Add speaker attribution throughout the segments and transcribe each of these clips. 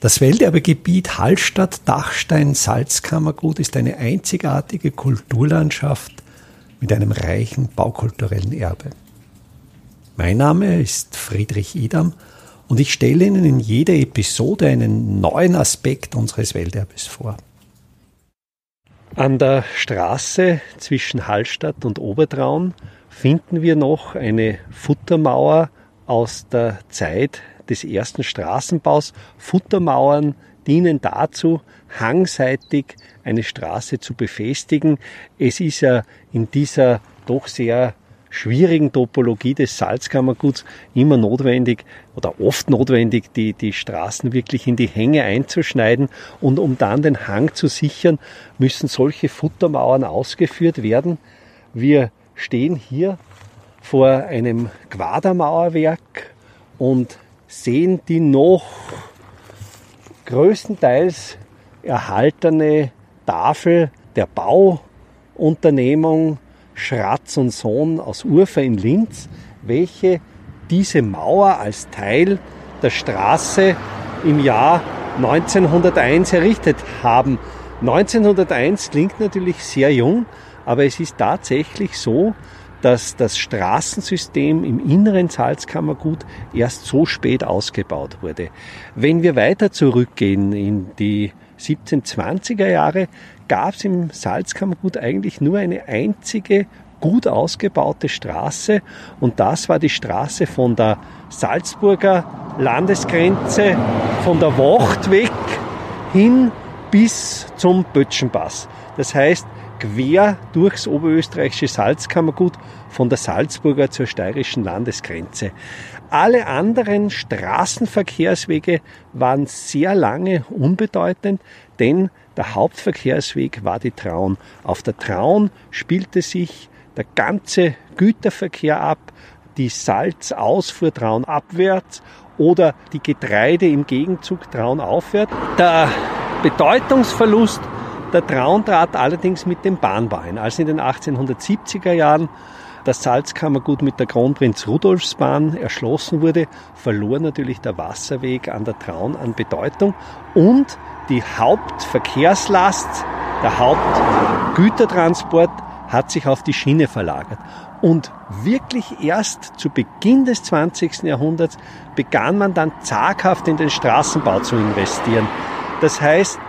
Speaker 1: Das Welterbegebiet Hallstatt-Dachstein-Salzkammergut ist eine einzigartige Kulturlandschaft mit einem reichen baukulturellen Erbe. Mein Name ist Friedrich Idam und ich stelle Ihnen in jeder Episode einen neuen Aspekt unseres Welterbes vor. An der Straße zwischen Hallstatt und Obertraun finden wir noch eine Futtermauer aus der Zeit des ersten Straßenbaus. Futtermauern dienen dazu, hangseitig eine Straße zu befestigen. Es ist ja in dieser doch sehr schwierigen Topologie des Salzkammerguts immer notwendig oder oft notwendig, die, die Straßen wirklich in die Hänge einzuschneiden. Und um dann den Hang zu sichern, müssen solche Futtermauern ausgeführt werden. Wir stehen hier vor einem Quadermauerwerk und sehen die noch größtenteils erhaltene Tafel der Bauunternehmung Schratz und Sohn aus Urfa in Linz, welche diese Mauer als Teil der Straße im Jahr 1901 errichtet haben. 1901 klingt natürlich sehr jung, aber es ist tatsächlich so, dass das Straßensystem im inneren Salzkammergut erst so spät ausgebaut wurde. Wenn wir weiter zurückgehen in die 1720er Jahre, gab es im Salzkammergut eigentlich nur eine einzige gut ausgebaute Straße und das war die Straße von der Salzburger Landesgrenze, von der Wacht weg hin bis zum Böttchenpass. Das heißt, quer durchs oberösterreichische Salzkammergut von der Salzburger zur steirischen Landesgrenze. Alle anderen Straßenverkehrswege waren sehr lange unbedeutend, denn der Hauptverkehrsweg war die Traun. Auf der Traun spielte sich der ganze Güterverkehr ab, die Salzausfuhr Traun abwärts oder die Getreide im Gegenzug Traun aufwärts. Der Bedeutungsverlust der Traun trat allerdings mit dem Bahnbau ein. Als in den 1870er Jahren das Salzkammergut mit der Kronprinz Rudolfsbahn erschlossen wurde, verlor natürlich der Wasserweg an der Traun an Bedeutung und die Hauptverkehrslast, der Hauptgütertransport hat sich auf die Schiene verlagert. Und wirklich erst zu Beginn des 20. Jahrhunderts begann man dann zaghaft in den Straßenbau zu investieren. Das heißt,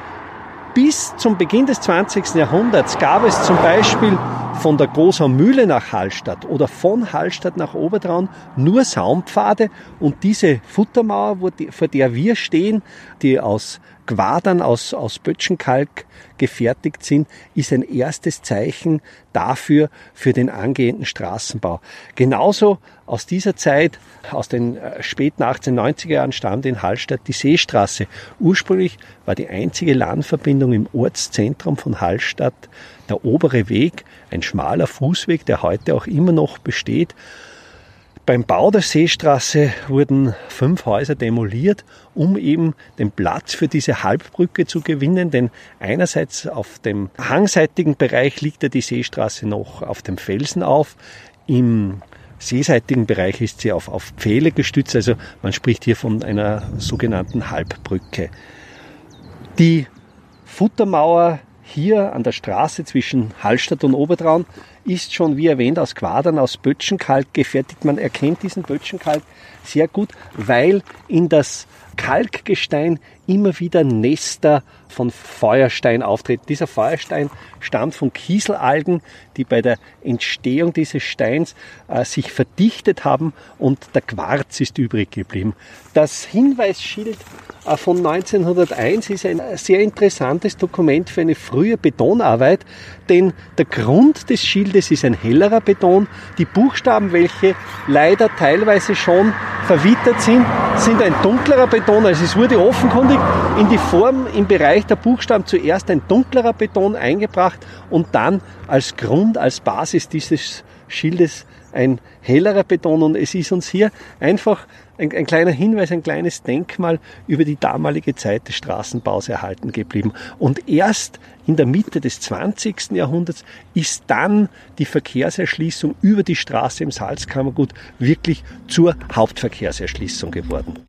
Speaker 1: bis zum Beginn des 20. Jahrhunderts gab es zum Beispiel von der Großer Mühle nach Hallstatt oder von Hallstatt nach Obertraun nur Saumpfade und diese Futtermauer, vor der wir stehen, die aus Quadern aus, aus Böttchenkalk gefertigt sind, ist ein erstes Zeichen dafür, für den angehenden Straßenbau. Genauso aus dieser Zeit, aus den äh, späten 1890er Jahren, stammt in Hallstatt die Seestraße. Ursprünglich war die einzige Landverbindung im Ortszentrum von Hallstatt der obere Weg, ein schmaler Fußweg, der heute auch immer noch besteht. Beim Bau der Seestraße wurden fünf Häuser demoliert, um eben den Platz für diese Halbbrücke zu gewinnen, denn einerseits auf dem hangseitigen Bereich liegt ja die Seestraße noch auf dem Felsen auf, im seeseitigen Bereich ist sie auf, auf Pfähle gestützt, also man spricht hier von einer sogenannten Halbbrücke. Die Futtermauer hier an der Straße zwischen Hallstatt und Obertraun ist schon, wie erwähnt, aus Quadern, aus Böttchenkalk gefertigt. Man erkennt diesen Böttchenkalk sehr gut, weil in das Kalkgestein immer wieder Nester von Feuerstein auftreten. Dieser Feuerstein stammt von Kieselalgen, die bei der Entstehung dieses Steins äh, sich verdichtet haben und der Quarz ist übrig geblieben. Das Hinweisschild äh, von 1901 ist ein sehr interessantes Dokument für eine frühe Betonarbeit, denn der Grund des Schildes ist ein hellerer Beton. Die Buchstaben, welche leider teilweise schon verwittert sind, sind ein dunklerer Beton. Also es wurde offenkundig in die Form im Bereich der Buchstaben zuerst ein dunklerer Beton eingebracht und dann als Grund, als Basis dieses Schildes ein hellerer Beton. Und es ist uns hier einfach ein, ein, kleiner Hinweis, ein kleines Denkmal über die damalige Zeit des Straßenbaus erhalten geblieben. Und erst in der Mitte des 20. Jahrhunderts ist dann die Verkehrserschließung über die Straße im Salzkammergut wirklich zur Hauptverkehrserschließung geworden.